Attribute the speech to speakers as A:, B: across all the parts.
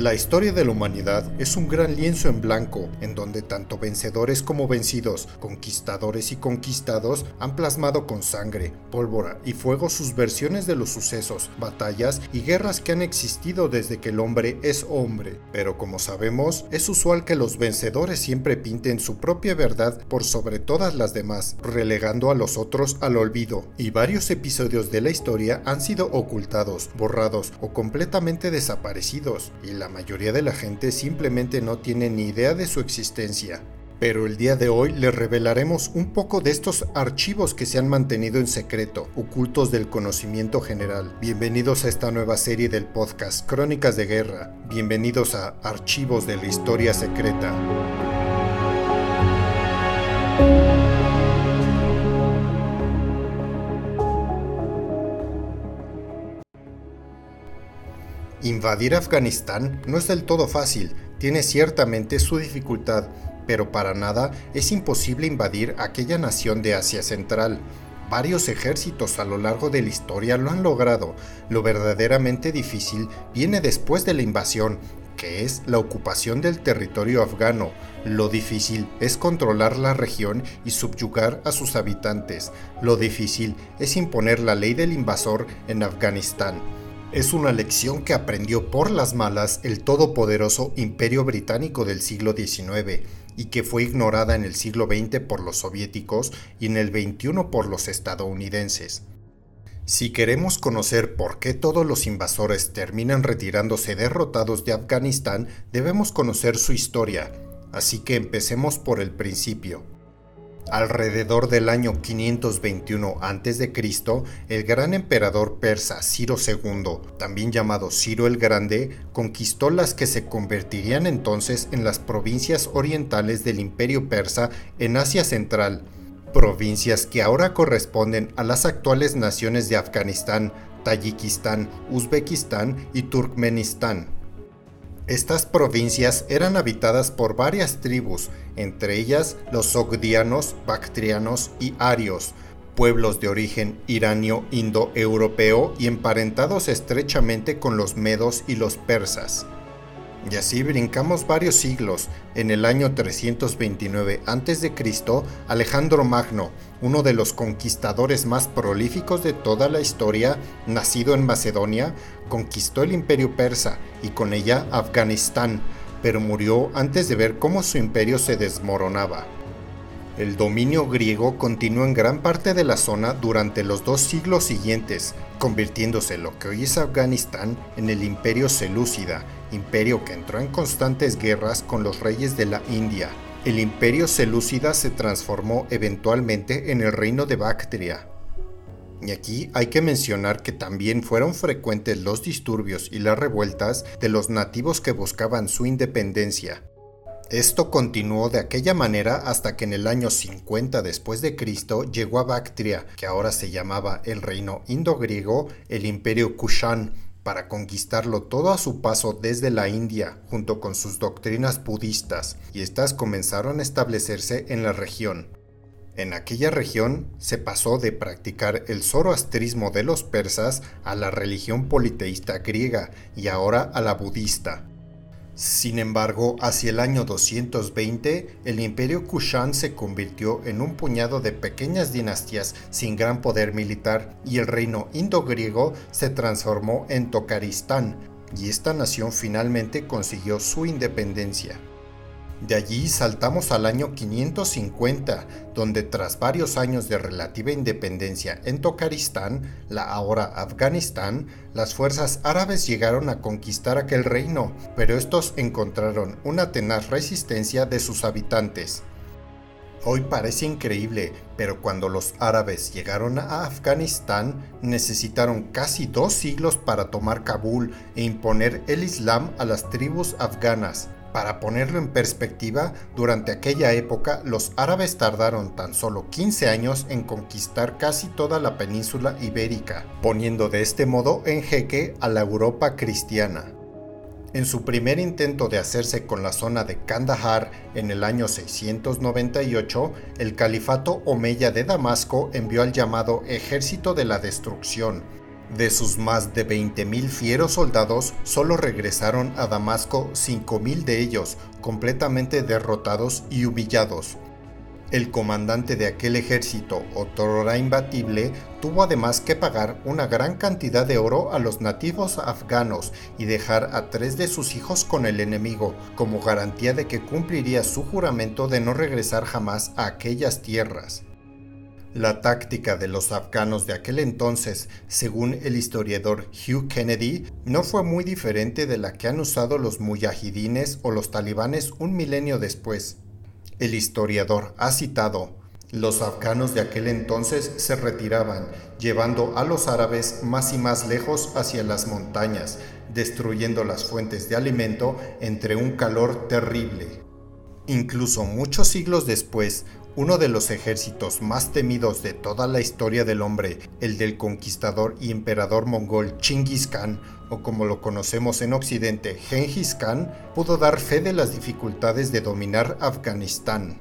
A: La historia de la humanidad es un gran lienzo en blanco, en donde tanto vencedores como vencidos, conquistadores y conquistados han plasmado con sangre, pólvora y fuego sus versiones de los sucesos, batallas y guerras que han existido desde que el hombre es hombre. Pero como sabemos, es usual que los vencedores siempre pinten su propia verdad por sobre todas las demás, relegando a los otros al olvido, y varios episodios de la historia han sido ocultados, borrados o completamente desaparecidos, y la mayoría de la gente simplemente no tiene ni idea de su existencia. Pero el día de hoy les revelaremos un poco de estos archivos que se han mantenido en secreto, ocultos del conocimiento general. Bienvenidos a esta nueva serie del podcast Crónicas de Guerra. Bienvenidos a Archivos de la Historia Secreta. Invadir Afganistán no es del todo fácil, tiene ciertamente su dificultad, pero para nada es imposible invadir aquella nación de Asia Central. Varios ejércitos a lo largo de la historia lo han logrado. Lo verdaderamente difícil viene después de la invasión, que es la ocupación del territorio afgano. Lo difícil es controlar la región y subyugar a sus habitantes. Lo difícil es imponer la ley del invasor en Afganistán. Es una lección que aprendió por las malas el todopoderoso Imperio Británico del siglo XIX y que fue ignorada en el siglo XX por los soviéticos y en el XXI por los estadounidenses. Si queremos conocer por qué todos los invasores terminan retirándose derrotados de Afganistán, debemos conocer su historia, así que empecemos por el principio. Alrededor del año 521 a.C., el gran emperador persa Ciro II, también llamado Ciro el Grande, conquistó las que se convertirían entonces en las provincias orientales del imperio persa en Asia Central, provincias que ahora corresponden a las actuales naciones de Afganistán, Tayikistán, Uzbekistán y Turkmenistán. Estas provincias eran habitadas por varias tribus, entre ellas los sogdianos, bactrianos y arios, pueblos de origen iranio indoeuropeo y emparentados estrechamente con los medos y los persas. Y así brincamos varios siglos. En el año 329 a.C., Alejandro Magno, uno de los conquistadores más prolíficos de toda la historia, nacido en Macedonia, conquistó el imperio persa y con ella Afganistán, pero murió antes de ver cómo su imperio se desmoronaba. El dominio griego continuó en gran parte de la zona durante los dos siglos siguientes, convirtiéndose lo que hoy es Afganistán en el imperio selúcida, imperio que entró en constantes guerras con los reyes de la India. El imperio selúcida se transformó eventualmente en el reino de Bactria. Y aquí hay que mencionar que también fueron frecuentes los disturbios y las revueltas de los nativos que buscaban su independencia, esto continuó de aquella manera hasta que en el año 50 después de Cristo llegó a Bactria, que ahora se llamaba el reino indo-griego, el imperio Kushan, para conquistarlo todo a su paso desde la India, junto con sus doctrinas budistas, y estas comenzaron a establecerse en la región. En aquella región se pasó de practicar el zoroastrismo de los persas a la religión politeísta griega y ahora a la budista. Sin embargo, hacia el año 220, el imperio Kushan se convirtió en un puñado de pequeñas dinastías sin gran poder militar y el reino indo-griego se transformó en Tokaristán, y esta nación finalmente consiguió su independencia. De allí saltamos al año 550, donde tras varios años de relativa independencia en Tokaristán, la ahora Afganistán, las fuerzas árabes llegaron a conquistar aquel reino, pero estos encontraron una tenaz resistencia de sus habitantes. Hoy parece increíble, pero cuando los árabes llegaron a Afganistán, necesitaron casi dos siglos para tomar Kabul e imponer el Islam a las tribus afganas. Para ponerlo en perspectiva, durante aquella época los árabes tardaron tan solo 15 años en conquistar casi toda la península ibérica, poniendo de este modo en jeque a la Europa cristiana. En su primer intento de hacerse con la zona de Kandahar en el año 698, el califato omeya de Damasco envió al llamado Ejército de la Destrucción, De sus más de 20.000 fieros soldados, solo regresaron a Damasco 5.000 de ellos, completamente derrotados y humillados. El comandante de aquel ejército, otrora imbatible, tuvo además que pagar una gran cantidad de oro a los nativos afganos y dejar a tres de sus hijos con el enemigo, como garantía de que cumpliría su juramento de no regresar jamás a aquellas tierras. La táctica de los afganos de aquel entonces, según el historiador Hugh Kennedy, no fue muy diferente de la que han usado los muyahidines o los talibanes un milenio después. El historiador ha citado, los afganos de aquel entonces se retiraban, llevando a los árabes más y más lejos hacia las montañas, destruyendo las fuentes de alimento entre un calor terrible. Incluso muchos siglos después, uno de los ejércitos más temidos de toda la historia del hombre, el del conquistador y emperador mongol Chinggis Khan, o como lo conocemos en Occidente, Genghis Khan, pudo dar fe de las dificultades de dominar Afganistán.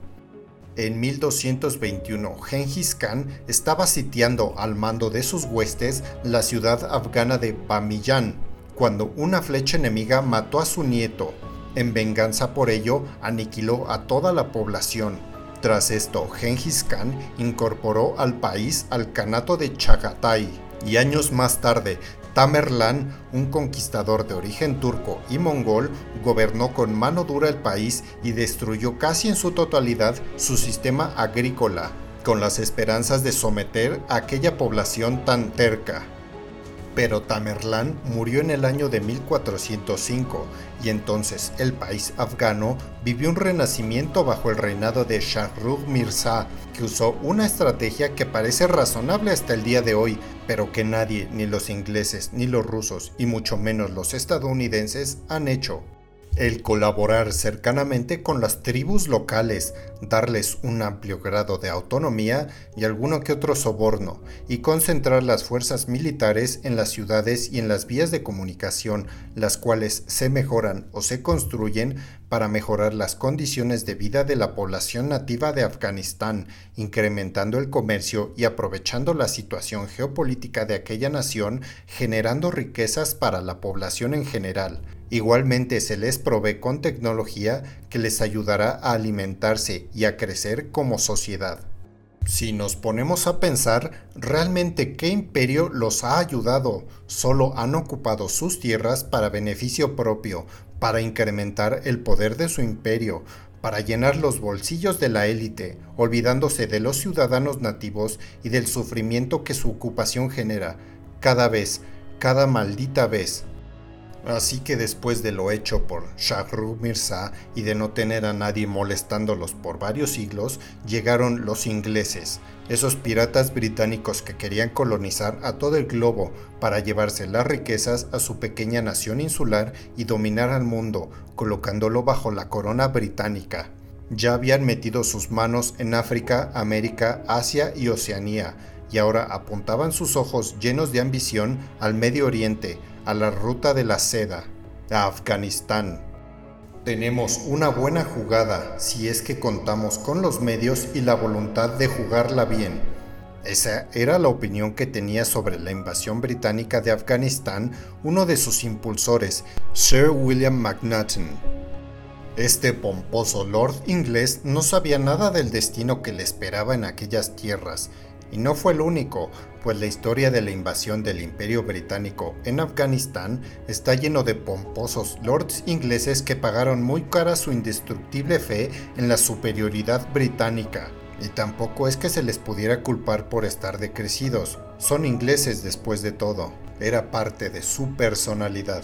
A: En 1221, Genghis Khan estaba sitiando al mando de sus huestes la ciudad afgana de Bamiyan, cuando una flecha enemiga mató a su nieto. En venganza por ello, aniquiló a toda la población. Tras esto, Genghis Khan incorporó al país al Kanato de Chagatai y años más tarde Tamerlán, un conquistador de origen turco y mongol, gobernó con mano dura el país y destruyó casi en su totalidad su sistema agrícola, con las esperanzas de someter a aquella población tan terca. Pero Tamerlán murió en el año de 1405 y entonces el país afgano vivió un renacimiento bajo el reinado de Shah Rukh Mirza, que usó una estrategia que parece razonable hasta el día de hoy, pero que nadie, ni los ingleses, ni los rusos, y mucho menos los estadounidenses, han hecho el colaborar cercanamente con las tribus locales, darles un amplio grado de autonomía y alguno que otro soborno, y concentrar las fuerzas militares en las ciudades y en las vías de comunicación, las cuales se mejoran o se construyen para mejorar las condiciones de vida de la población nativa de Afganistán, incrementando el comercio y aprovechando la situación geopolítica de aquella nación, generando riquezas para la población en general Igualmente se les provee con tecnología que les ayudará a alimentarse y a crecer como sociedad. Si nos ponemos a pensar, ¿realmente qué imperio los ha ayudado? Solo han ocupado sus tierras para beneficio propio, para incrementar el poder de su imperio, para llenar los bolsillos de la élite, olvidándose de los ciudadanos nativos y del sufrimiento que su ocupación genera, cada vez, cada maldita vez. Así que después de lo hecho por Rukh Mirza y de no tener a nadie molestándolos por varios siglos, llegaron los ingleses, esos piratas británicos que querían colonizar a todo el globo para llevarse las riquezas a su pequeña nación insular y dominar al mundo, colocándolo bajo la corona británica. Ya habían metido sus manos en África, América, Asia y Oceanía, y ahora apuntaban sus ojos llenos de ambición al Medio Oriente, a la ruta de la seda, a Afganistán. Tenemos una buena jugada si es que contamos con los medios y la voluntad de jugarla bien. Esa era la opinión que tenía sobre la invasión británica de Afganistán uno de sus impulsores, Sir William McNaughton. Este pomposo lord inglés no sabía nada del destino que le esperaba en aquellas tierras y no fue el único, pues la historia de la invasión del Imperio Británico en Afganistán está lleno de pomposos lords ingleses que pagaron muy cara su indestructible fe en la superioridad británica. Y tampoco es que se les pudiera culpar por estar decrecidos. Son ingleses después de todo. Era parte de su personalidad.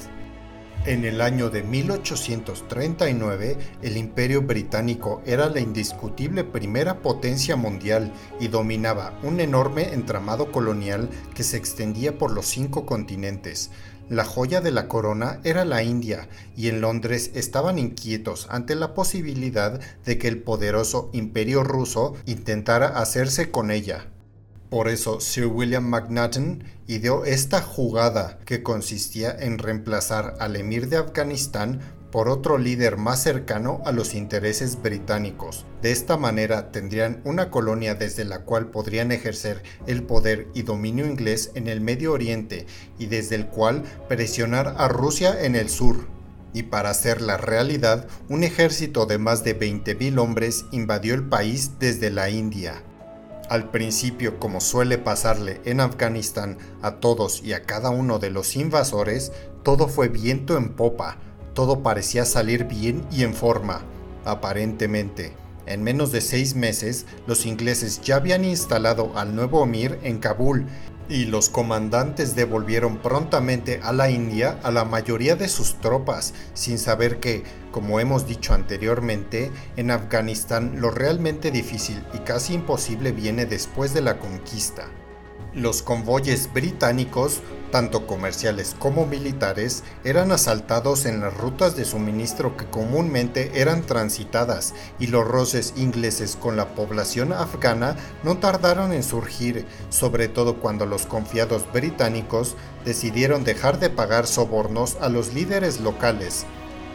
A: En el año de 1839, el Imperio Británico era la indiscutible primera potencia mundial y dominaba un enorme entramado colonial que se extendía por los cinco continentes. La joya de la corona era la India, y en Londres estaban inquietos ante la posibilidad de que el poderoso imperio ruso intentara hacerse con ella. Por eso Sir William McNaughton ideó esta jugada que consistía en reemplazar al emir de Afganistán por otro líder más cercano a los intereses británicos. De esta manera tendrían una colonia desde la cual podrían ejercer el poder y dominio inglés en el Medio Oriente y desde el cual presionar a Rusia en el sur. Y para hacer la realidad, un ejército de más de 20.000 hombres invadió el país desde la India. Al principio, como suele pasarle en Afganistán a todos y a cada uno de los invasores, todo fue viento en popa, todo parecía salir bien y en forma, aparentemente. En menos de seis meses, los ingleses ya habían instalado al nuevo emir en Kabul y los comandantes devolvieron prontamente a la India a la mayoría de sus tropas, sin saber que, como hemos dicho anteriormente, en Afganistán lo realmente difícil y casi imposible viene después de la conquista. Los convoyes británicos, tanto comerciales como militares, eran asaltados en las rutas de suministro que comúnmente eran transitadas y los roces ingleses con la población afgana no tardaron en surgir, sobre todo cuando los confiados británicos decidieron dejar de pagar sobornos a los líderes locales.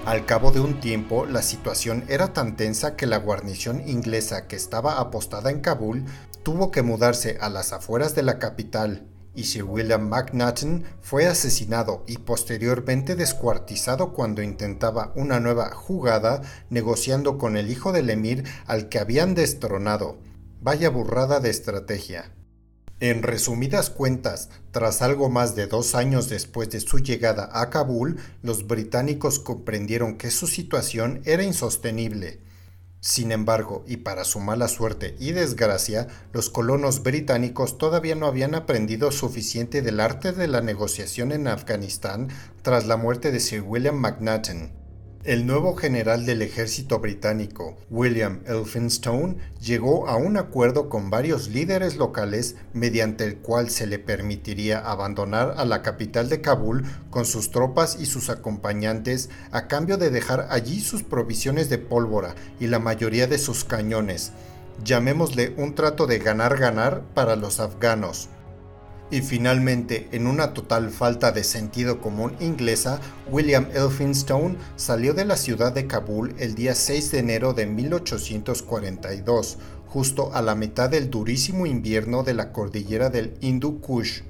A: Al cabo de un tiempo, la situación era tan tensa que la guarnición inglesa que estaba apostada en Kabul tuvo que mudarse a las afueras de la capital y Sir William McNaughton fue asesinado y posteriormente descuartizado cuando intentaba una nueva jugada negociando con el hijo del emir al que habían destronado. Vaya burrada de estrategia. En resumidas cuentas, tras algo más de dos años después de su llegada a Kabul, los británicos comprendieron que su situación era insostenible sin embargo, y para su mala suerte y desgracia, los colonos británicos todavía no habían aprendido suficiente del arte de la negociación en Afganistán tras la muerte de Sir William McNaughton. El nuevo general del ejército británico, William Elphinstone, llegó a un acuerdo con varios líderes locales mediante el cual se le permitiría abandonar a la capital de Kabul con sus tropas y sus acompañantes a cambio de dejar allí sus provisiones de pólvora y la mayoría de sus cañones. Llamémosle un trato de ganar-ganar para los afganos. Y finalmente, en una total falta de sentido común inglesa, William Elphinstone salió de la ciudad de Kabul el día 6 de enero de 1842, justo a la mitad del durísimo invierno de la cordillera del Hindu Kush.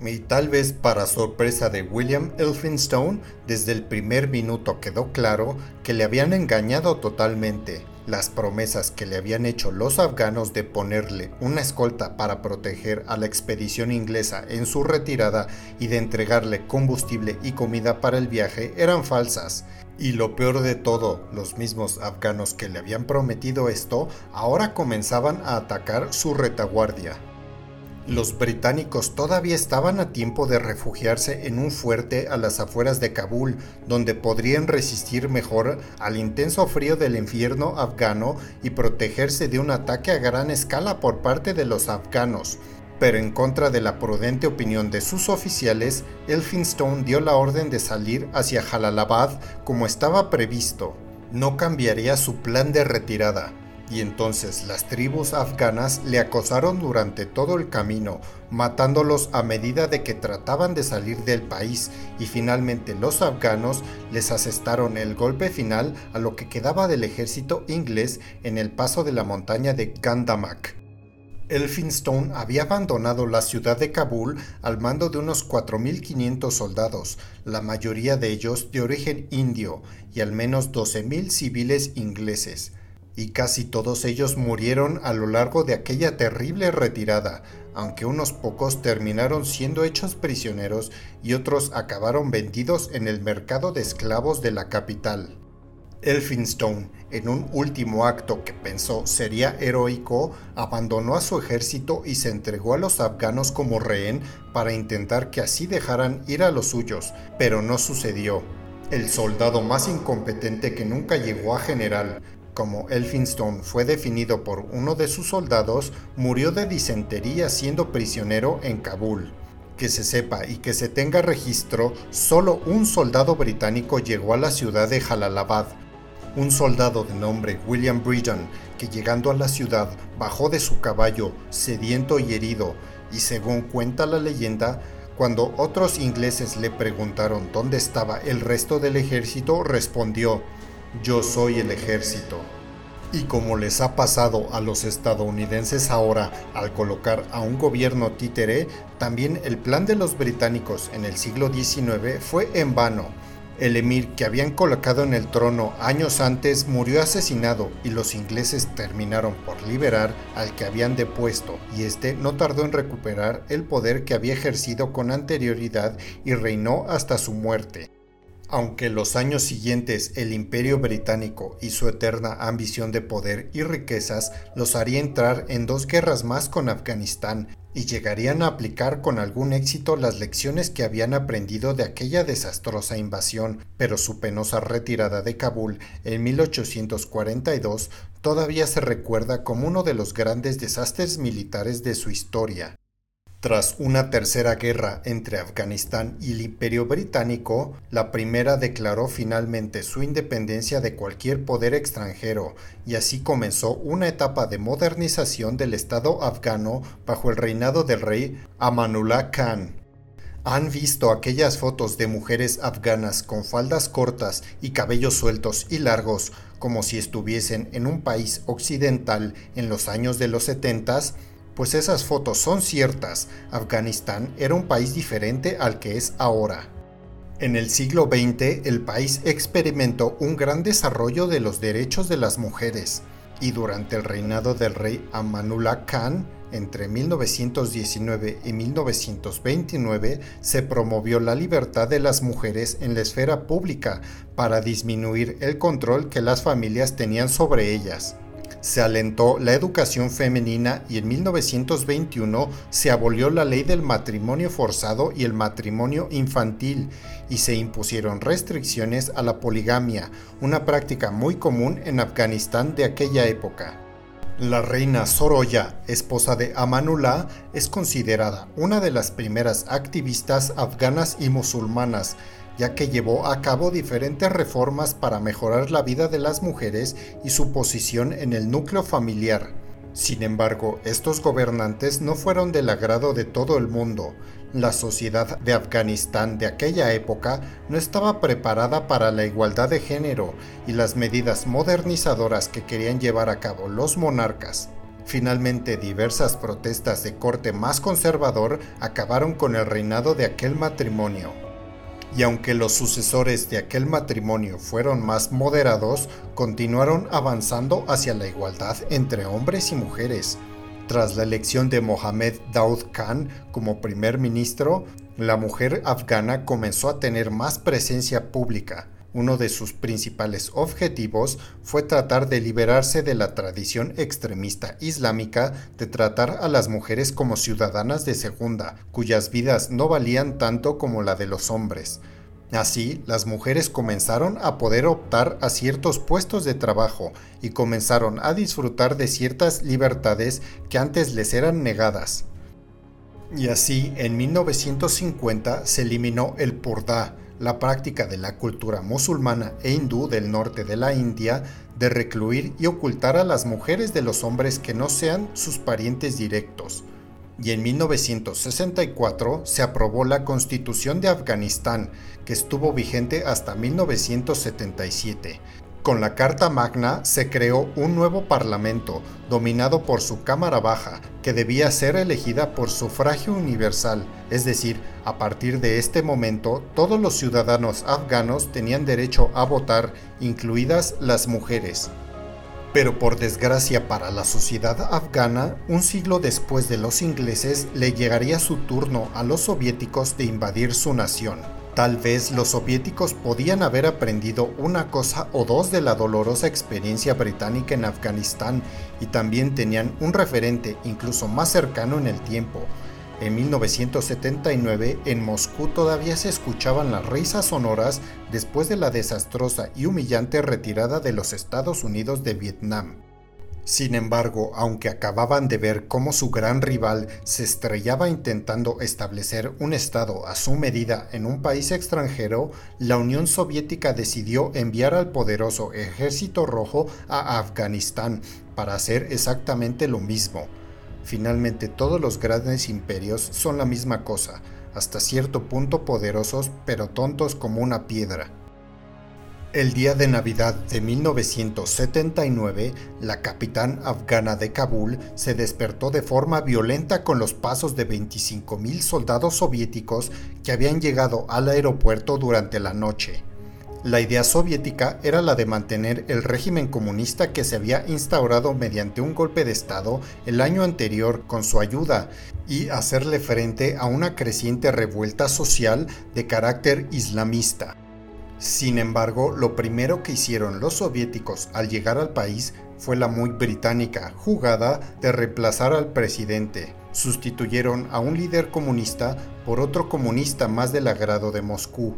A: Y tal vez para sorpresa de William Elphinstone, desde el primer minuto quedó claro que le habían engañado totalmente las promesas que le habían hecho los afganos de ponerle una escolta para proteger a la expedición inglesa en su retirada y de entregarle combustible y comida para el viaje eran falsas. Y lo peor de todo, los mismos afganos que le habían prometido esto ahora comenzaban a atacar su retaguardia. Los británicos todavía estaban a tiempo de refugiarse en un fuerte a las afueras de Kabul, donde podrían resistir mejor al intenso frío del infierno afgano y protegerse de un ataque a gran escala por parte de los afganos. Pero en contra de la prudente opinión de sus oficiales, Elphinstone dio la orden de salir hacia Jalalabad como estaba previsto. No cambiaría su plan de retirada y entonces las tribus afganas le acosaron durante todo el camino, matándolos a medida de que trataban de salir del país y finalmente los afganos les asestaron el golpe final a lo que quedaba del ejército inglés en el paso de la montaña de Gandamak. Elphinstone había abandonado la ciudad de Kabul al mando de unos 4.500 soldados, la mayoría de ellos de origen indio, y al menos 12.000 civiles ingleses y casi todos ellos murieron a lo largo de aquella terrible retirada, aunque unos pocos terminaron siendo hechos prisioneros y otros acabaron vendidos en el mercado de esclavos de la capital. Elphinstone, en un último acto que pensó sería heroico, abandonó a su ejército y se entregó a los afganos como rehén para intentar que así dejaran ir a los suyos, pero no sucedió. El soldado más incompetente que nunca llegó a general, como Elphinstone fue definido por uno de sus soldados, murió de disentería siendo prisionero en Kabul. Que se sepa y que se tenga registro, solo un soldado británico llegó a la ciudad de Jalalabad, un soldado de nombre William Bridgen, que llegando a la ciudad bajó de su caballo, sediento y herido, y según cuenta la leyenda, Cuando otros ingleses le preguntaron dónde estaba el resto del ejército, respondió, yo soy el ejército. Y como les ha pasado a los estadounidenses ahora al colocar a un gobierno títere, también el plan de los británicos en el siglo XIX fue en vano. El emir que habían colocado en el trono años antes murió asesinado y los ingleses terminaron por liberar al que habían depuesto y este no tardó en recuperar el poder que había ejercido con anterioridad y reinó hasta su muerte. Aunque los años siguientes el imperio británico y su eterna ambición de poder y riquezas los haría entrar en dos guerras más con Afganistán y llegarían a aplicar con algún éxito las lecciones que habían aprendido de aquella desastrosa invasión, pero su penosa retirada de Kabul en 1842 todavía se recuerda como uno de los grandes desastres militares de su historia. Tras una tercera guerra entre Afganistán y el Imperio Británico, la primera declaró finalmente su independencia de cualquier poder extranjero y así comenzó una etapa de modernización del Estado afgano bajo el reinado del rey Amanullah Khan. ¿Han visto aquellas fotos de mujeres afganas con faldas cortas y cabellos sueltos y largos como si estuviesen en un país occidental en los años de los setentas? Pues esas fotos son ciertas, Afganistán era un país diferente al que es ahora. En el siglo XX el país experimentó un gran desarrollo de los derechos de las mujeres y durante el reinado del rey Amanullah Khan entre 1919 y 1929 se promovió la libertad de las mujeres en la esfera pública para disminuir el control que las familias tenían sobre ellas se alentó la educación femenina y en 1921 se abolió la ley del matrimonio forzado y el matrimonio infantil y se impusieron restricciones a la poligamia, una práctica muy común en Afganistán de aquella época. La reina Soroya, esposa de Amanullah, es considerada una de las primeras activistas afganas y musulmanas ya que llevó a cabo diferentes reformas para mejorar la vida de las mujeres y su posición en el núcleo familiar. Sin embargo, estos gobernantes no fueron del agrado de todo el mundo. La sociedad de Afganistán de aquella época no estaba preparada para la igualdad de género y las medidas modernizadoras que querían llevar a cabo los monarcas. Finalmente, diversas protestas de corte más conservador acabaron con el reinado de aquel matrimonio y aunque los sucesores de aquel matrimonio fueron más moderados, continuaron avanzando hacia la igualdad entre hombres y mujeres. Tras la elección de Mohammed Daud Khan como primer ministro, la mujer afgana comenzó a tener más presencia pública. Uno de sus principales objetivos fue tratar de liberarse de la tradición extremista islámica de tratar a las mujeres como ciudadanas de segunda, cuyas vidas no valían tanto como la de los hombres. Así, las mujeres comenzaron a poder optar a ciertos puestos de trabajo y comenzaron a disfrutar de ciertas libertades que antes les eran negadas. Y así, en 1950 se eliminó el purda, la práctica de la cultura musulmana e hindú del norte de la India de recluir y ocultar a las mujeres de los hombres que no sean sus parientes directos. Y en 1964 se aprobó la Constitución de Afganistán, que estuvo vigente hasta 1977, con la Carta Magna se creó un nuevo parlamento, dominado por su Cámara Baja, que debía ser elegida por sufragio universal, es decir, a partir de este momento todos los ciudadanos afganos tenían derecho a votar, incluidas las mujeres. Pero por desgracia para la sociedad afgana, un siglo después de los ingleses le llegaría su turno a los soviéticos de invadir su nación. Tal vez los soviéticos podían haber aprendido una cosa o dos de la dolorosa experiencia británica en Afganistán y también tenían un referente incluso más cercano en el tiempo. En 1979 en Moscú todavía se escuchaban las risas sonoras después de la desastrosa y humillante retirada de los Estados Unidos de Vietnam. Sin embargo, aunque acababan de ver cómo su gran rival se estrellaba intentando establecer un Estado a su medida en un país extranjero, la Unión Soviética decidió enviar al poderoso Ejército Rojo a Afganistán para hacer exactamente lo mismo. Finalmente todos los grandes imperios son la misma cosa, hasta cierto punto poderosos pero tontos como una piedra. El día de Navidad de 1979, la capitán afgana de Kabul se despertó de forma violenta con los pasos de 25.000 soldados soviéticos que habían llegado al aeropuerto durante la noche. La idea soviética era la de mantener el régimen comunista que se había instaurado mediante un golpe de Estado el año anterior con su ayuda y hacerle frente a una creciente revuelta social de carácter islamista. Sin embargo, lo primero que hicieron los soviéticos al llegar al país fue la muy británica jugada de reemplazar al presidente. Sustituyeron a un líder comunista por otro comunista más del agrado de Moscú.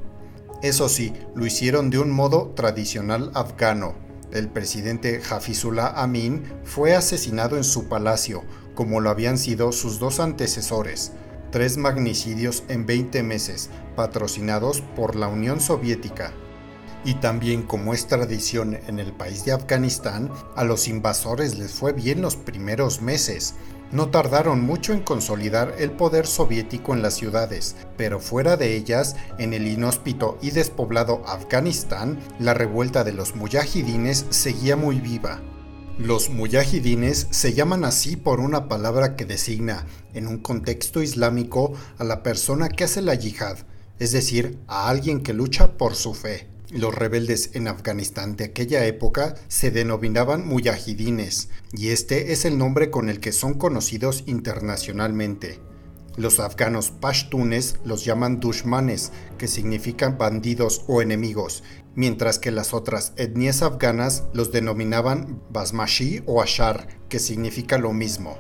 A: Eso sí, lo hicieron de un modo tradicional afgano. El presidente Hafizullah Amin fue asesinado en su palacio, como lo habían sido sus dos antecesores tres magnicidios en 20 meses, patrocinados por la Unión Soviética. Y también como es tradición en el país de Afganistán, a los invasores les fue bien los primeros meses. No tardaron mucho en consolidar el poder soviético en las ciudades, pero fuera de ellas, en el inhóspito y despoblado Afganistán, la revuelta de los mujahidines seguía muy viva. Los mujahidines se llaman así por una palabra que designa, en un contexto islámico, a la persona que hace la yihad, es decir, a alguien que lucha por su fe. Los rebeldes en Afganistán de aquella época se denominaban mujahidines, y este es el nombre con el que son conocidos internacionalmente. Los afganos pashtunes los llaman dushmanes, que significan bandidos o enemigos, mientras que las otras etnias afganas los denominaban basmashi o ashar, que significa lo mismo.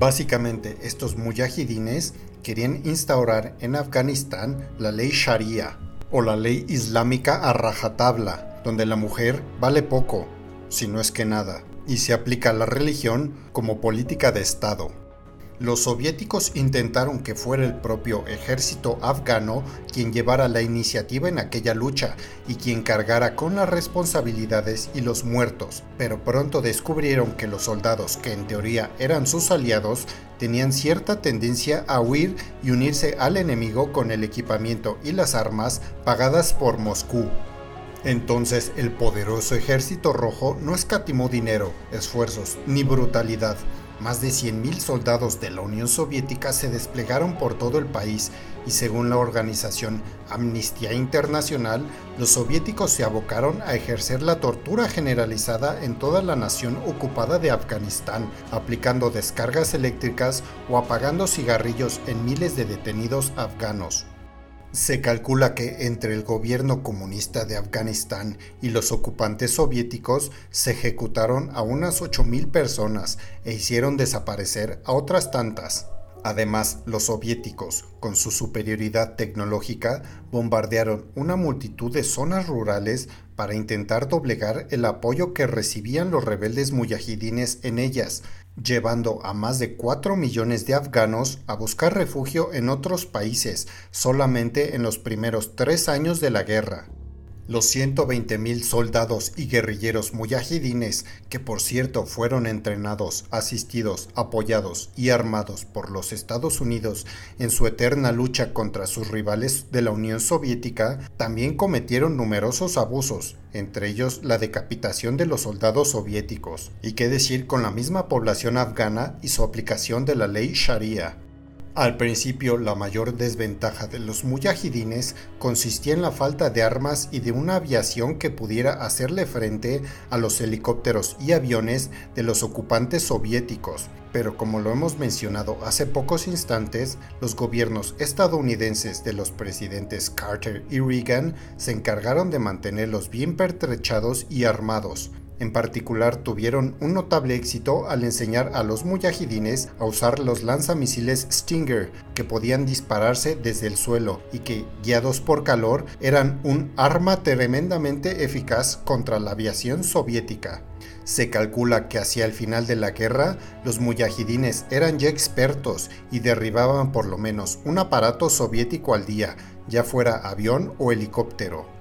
A: Básicamente, estos mujahidines querían instaurar en Afganistán la ley sharia, o la ley islámica a rajatabla, donde la mujer vale poco, si no es que nada, y se aplica la religión como política de Estado. Los soviéticos intentaron que fuera el propio ejército afgano quien llevara la iniciativa en aquella lucha y quien cargara con las responsabilidades y los muertos, pero pronto descubrieron que los soldados que en teoría eran sus aliados tenían cierta tendencia a huir y unirse al enemigo con el equipamiento y las armas pagadas por Moscú. Entonces el poderoso ejército rojo no escatimó dinero, esfuerzos ni brutalidad más de 100.000 soldados de la Unión Soviética se desplegaron por todo el país y según la organización Amnistía Internacional, los soviéticos se abocaron a ejercer la tortura generalizada en toda la nación ocupada de Afganistán, aplicando descargas eléctricas o apagando cigarrillos en miles de detenidos afganos. Se calcula que entre el gobierno comunista de Afganistán y los ocupantes soviéticos se ejecutaron a unas 8.000 personas e hicieron desaparecer a otras tantas. Además, los soviéticos, con su superioridad tecnológica, bombardearon una multitud de zonas rurales para intentar doblegar el apoyo que recibían los rebeldes muyahidines en ellas, llevando a más de 4 millones de afganos a buscar refugio en otros países solamente en los primeros tres años de la guerra. Los 120.000 soldados y guerrilleros muyahidines, que por cierto fueron entrenados, asistidos, apoyados y armados por los Estados Unidos en su eterna lucha contra sus rivales de la Unión Soviética, también cometieron numerosos abusos, entre ellos la decapitación de los soldados soviéticos, y qué decir con la misma población afgana y su aplicación de la ley Sharia. Al principio, la mayor desventaja de los mujahidines consistía en la falta de armas y de una aviación que pudiera hacerle frente a los helicópteros y aviones de los ocupantes soviéticos. Pero como lo hemos mencionado hace pocos instantes, los gobiernos estadounidenses de los presidentes Carter y Reagan se encargaron de mantenerlos bien pertrechados y armados, en particular tuvieron un notable éxito al enseñar a los mujahidines a usar los lanzamisiles Stinger, que podían dispararse desde el suelo y que, guiados por calor, eran un arma tremendamente eficaz contra la aviación soviética. Se calcula que hacia el final de la guerra, los mujahidines eran ya expertos y derribaban por lo menos un aparato soviético al día, ya fuera avión o helicóptero.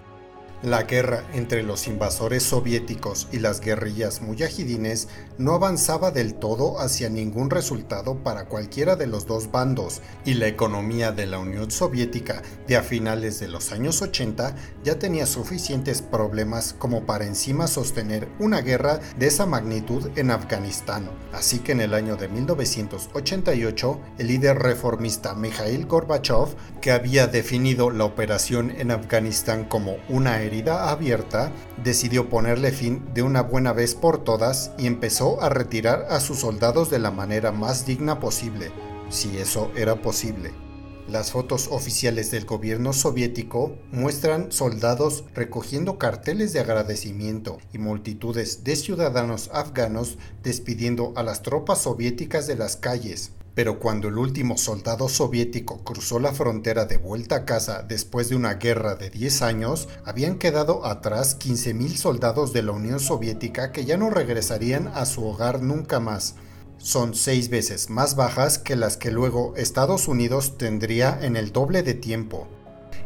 A: La guerra entre los invasores soviéticos y las guerrillas muyahidines no avanzaba del todo hacia ningún resultado para cualquiera de los dos bandos, y la economía de la Unión Soviética de a finales de los años 80 ya tenía suficientes problemas como para encima sostener una guerra de esa magnitud en Afganistán. Así que en el año de 1988, el líder reformista Mikhail Gorbachev, que había definido la operación en Afganistán como una abierta, decidió ponerle fin de una buena vez por todas y empezó a retirar a sus soldados de la manera más digna posible, si eso era posible. Las fotos oficiales del gobierno soviético muestran soldados recogiendo carteles de agradecimiento y multitudes de ciudadanos afganos despidiendo a las tropas soviéticas de las calles. Pero cuando el último soldado soviético cruzó la frontera de vuelta a casa después de una guerra de 10 años, habían quedado atrás 15.000 soldados de la Unión Soviética que ya no regresarían a su hogar nunca más. Son seis veces más bajas que las que luego Estados Unidos tendría en el doble de tiempo.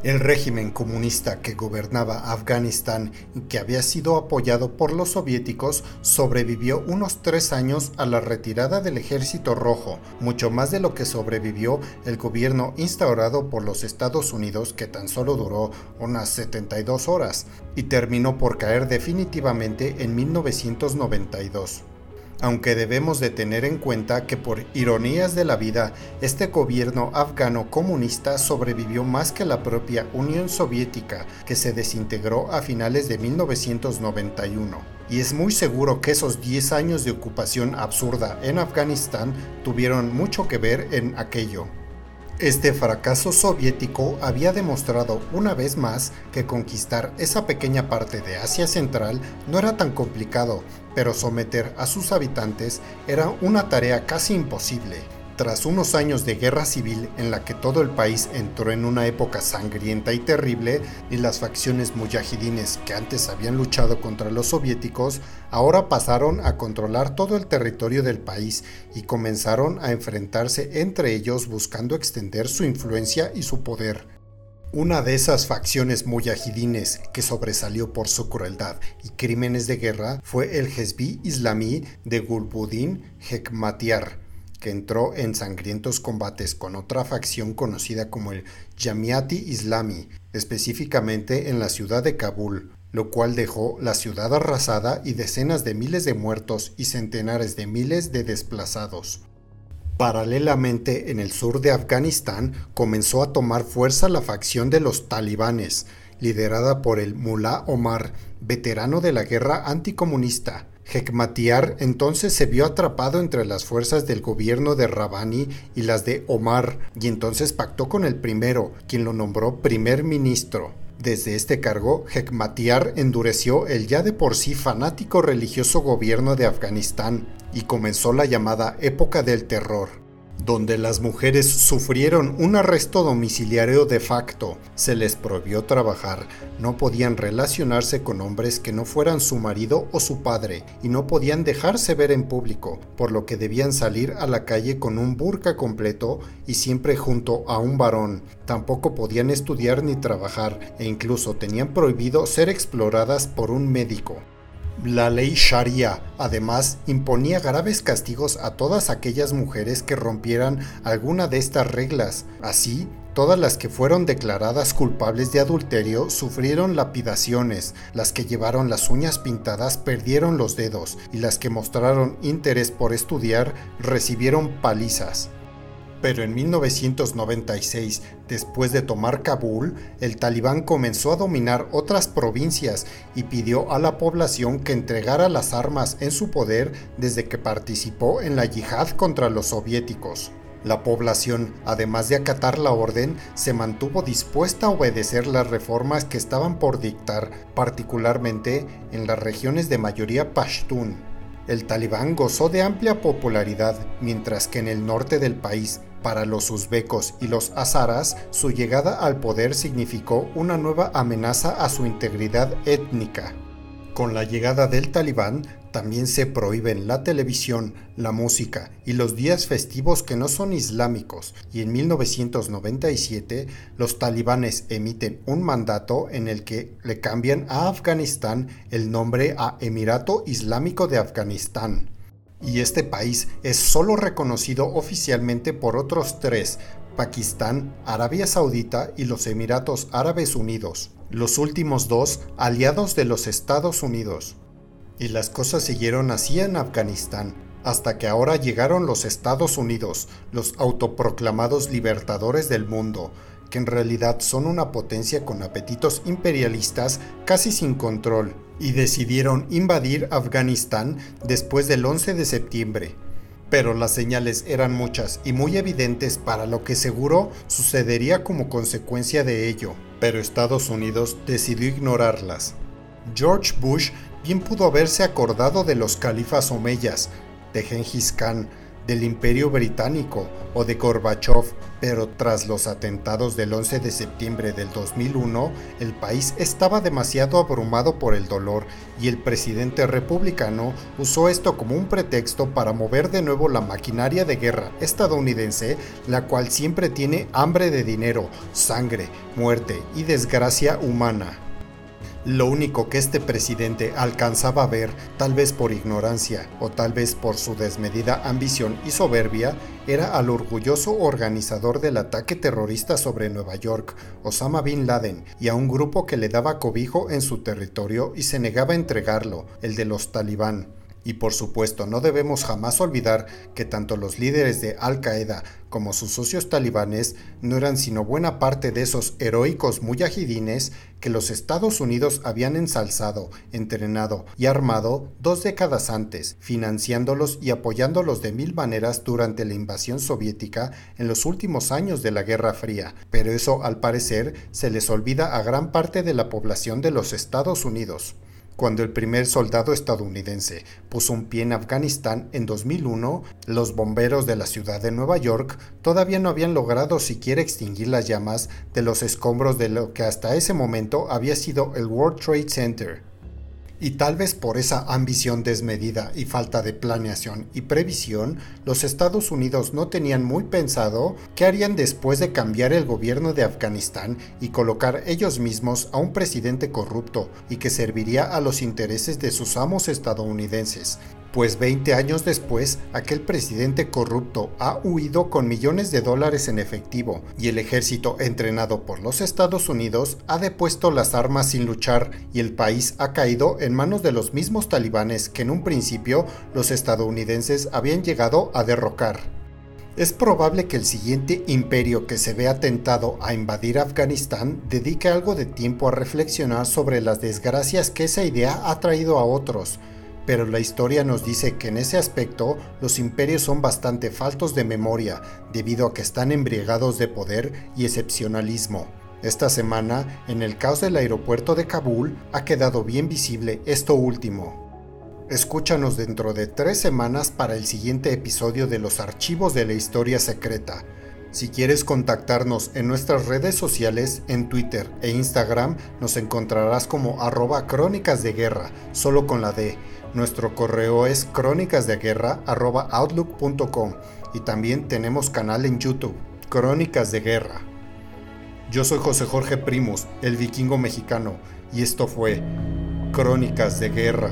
A: El régimen comunista que gobernaba Afganistán y que había sido apoyado por los soviéticos sobrevivió unos tres años a la retirada del ejército rojo, mucho más de lo que sobrevivió el gobierno instaurado por los Estados Unidos que tan solo duró unas 72 horas y terminó por caer definitivamente en 1992 aunque debemos de tener en cuenta que por ironías de la vida, este gobierno afgano comunista sobrevivió más que la propia Unión Soviética, que se desintegró a finales de 1991. Y es muy seguro que esos 10 años de ocupación absurda en Afganistán tuvieron mucho que ver en aquello. Este fracaso soviético había demostrado una vez más que conquistar esa pequeña parte de Asia Central no era tan complicado, pero someter a sus habitantes era una tarea casi imposible. Tras unos años de guerra civil en la que todo el país entró en una época sangrienta y terrible, y las facciones mujahidines que antes habían luchado contra los soviéticos, ahora pasaron a controlar todo el territorio del país y comenzaron a enfrentarse entre ellos buscando extender su influencia y su poder. Una de esas facciones mujahidines que sobresalió por su crueldad y crímenes de guerra fue el Hezbi Islamí de Gulbuddin Hekmatyar, que entró en sangrientos combates con otra facción conocida como el Jamiati Islami, específicamente en la ciudad de Kabul, lo cual dejó la ciudad arrasada y decenas de miles de muertos y centenares de miles de desplazados. Paralelamente, en el sur de Afganistán comenzó a tomar fuerza la facción de los talibanes, liderada por el Mullah Omar, veterano de la guerra anticomunista, Hekmatyar entonces se vio atrapado entre las fuerzas del gobierno de Rabani y las de Omar, y entonces pactó con el primero, quien lo nombró primer ministro. Desde este cargo, Hekmatyar endureció el ya de por sí fanático religioso gobierno de Afganistán y comenzó la llamada época del terror donde las mujeres sufrieron un arresto domiciliario de facto, se les prohibió trabajar, no podían relacionarse con hombres que no fueran su marido o su padre, y no podían dejarse ver en público, por lo que debían salir a la calle con un burka completo y siempre junto a un varón. Tampoco podían estudiar ni trabajar, e incluso tenían prohibido ser exploradas por un médico. La ley Sharia además imponía graves castigos a todas aquellas mujeres que rompieran alguna de estas reglas. Así, todas las que fueron declaradas culpables de adulterio sufrieron lapidaciones, las que llevaron las uñas pintadas perdieron los dedos y las que mostraron interés por estudiar recibieron palizas. Pero en 1996, después de tomar Kabul, el talibán comenzó a dominar otras provincias y pidió a la población que entregara las armas en su poder desde que participó en la yihad contra los soviéticos. La población, además de acatar la orden, se mantuvo dispuesta a obedecer las reformas que estaban por dictar, particularmente en las regiones de mayoría pashtun. El talibán gozó de amplia popularidad, mientras que en el norte del país, para los uzbecos y los azaras, su llegada al poder significó una nueva amenaza a su integridad étnica. Con la llegada del talibán, también se prohíben la televisión, la música y los días festivos que no son islámicos, y en 1997 los talibanes emiten un mandato en el que le cambian a Afganistán el nombre a Emirato Islámico de Afganistán. Y este país es solo reconocido oficialmente por otros tres, Pakistán, Arabia Saudita y los Emiratos Árabes Unidos, los últimos dos aliados de los Estados Unidos. Y las cosas siguieron así en Afganistán, hasta que ahora llegaron los Estados Unidos, los autoproclamados libertadores del mundo, que en realidad son una potencia con apetitos imperialistas casi sin control, y decidieron invadir Afganistán después del 11 de septiembre. Pero las señales eran muchas y muy evidentes para lo que seguro sucedería como consecuencia de ello, pero Estados Unidos decidió ignorarlas. George Bush bien pudo haberse acordado de los califas omeyas, de Genghis Khan, del Imperio Británico o de Gorbachev, pero tras los atentados del 11 de septiembre del 2001, el país estaba demasiado abrumado por el dolor y el presidente republicano usó esto como un pretexto para mover de nuevo la maquinaria de guerra estadounidense, la cual siempre tiene hambre de dinero, sangre, muerte y desgracia humana. Lo único que este presidente alcanzaba a ver, tal vez por ignorancia o tal vez por su desmedida ambición y soberbia, era al orgulloso organizador del ataque terrorista sobre Nueva York, Osama Bin Laden, y a un grupo que le daba cobijo en su territorio y se negaba a entregarlo, el de los talibán. Y por supuesto, no debemos jamás olvidar que tanto los líderes de Al Qaeda como sus socios talibanes no eran sino buena parte de esos heroicos muyahidines que los Estados Unidos habían ensalzado, entrenado y armado dos décadas antes, financiándolos y apoyándolos de mil maneras durante la invasión soviética en los últimos años de la Guerra Fría. Pero eso, al parecer, se les olvida a gran parte de la población de los Estados Unidos. Cuando el primer soldado estadounidense puso un pie en Afganistán en 2001, los bomberos de la ciudad de Nueva York todavía no habían logrado siquiera extinguir las llamas de los escombros de lo que hasta ese momento había sido el World Trade Center. Y tal vez por esa ambición desmedida y falta de planeación y previsión, los Estados Unidos no tenían muy pensado qué harían después de cambiar el gobierno de Afganistán y colocar ellos mismos a un presidente corrupto y que serviría a los intereses de sus amos estadounidenses, pues 20 años después, aquel presidente corrupto ha huido con millones de dólares en efectivo y el ejército entrenado por los Estados Unidos ha depuesto las armas sin luchar y el país ha caído en manos de los mismos talibanes que en un principio los estadounidenses habían llegado a derrocar. Es probable que el siguiente imperio que se vea tentado a invadir Afganistán dedique algo de tiempo a reflexionar sobre las desgracias que esa idea ha traído a otros, pero la historia nos dice que en ese aspecto los imperios son bastante faltos de memoria debido a que están embriagados de poder y excepcionalismo. Esta semana, en el caos del aeropuerto de Kabul, ha quedado bien visible esto último. Escúchanos dentro de tres semanas para el siguiente episodio de los archivos de la historia secreta. Si quieres contactarnos en nuestras redes sociales, en Twitter e Instagram, nos encontrarás como arroba crónicas de guerra, solo con la D nuestro correo es crónicasdeguerra.outlook.com y también tenemos canal en YouTube, Crónicas de Guerra. Yo soy José Jorge Primus, el vikingo mexicano, y esto fue Crónicas de Guerra.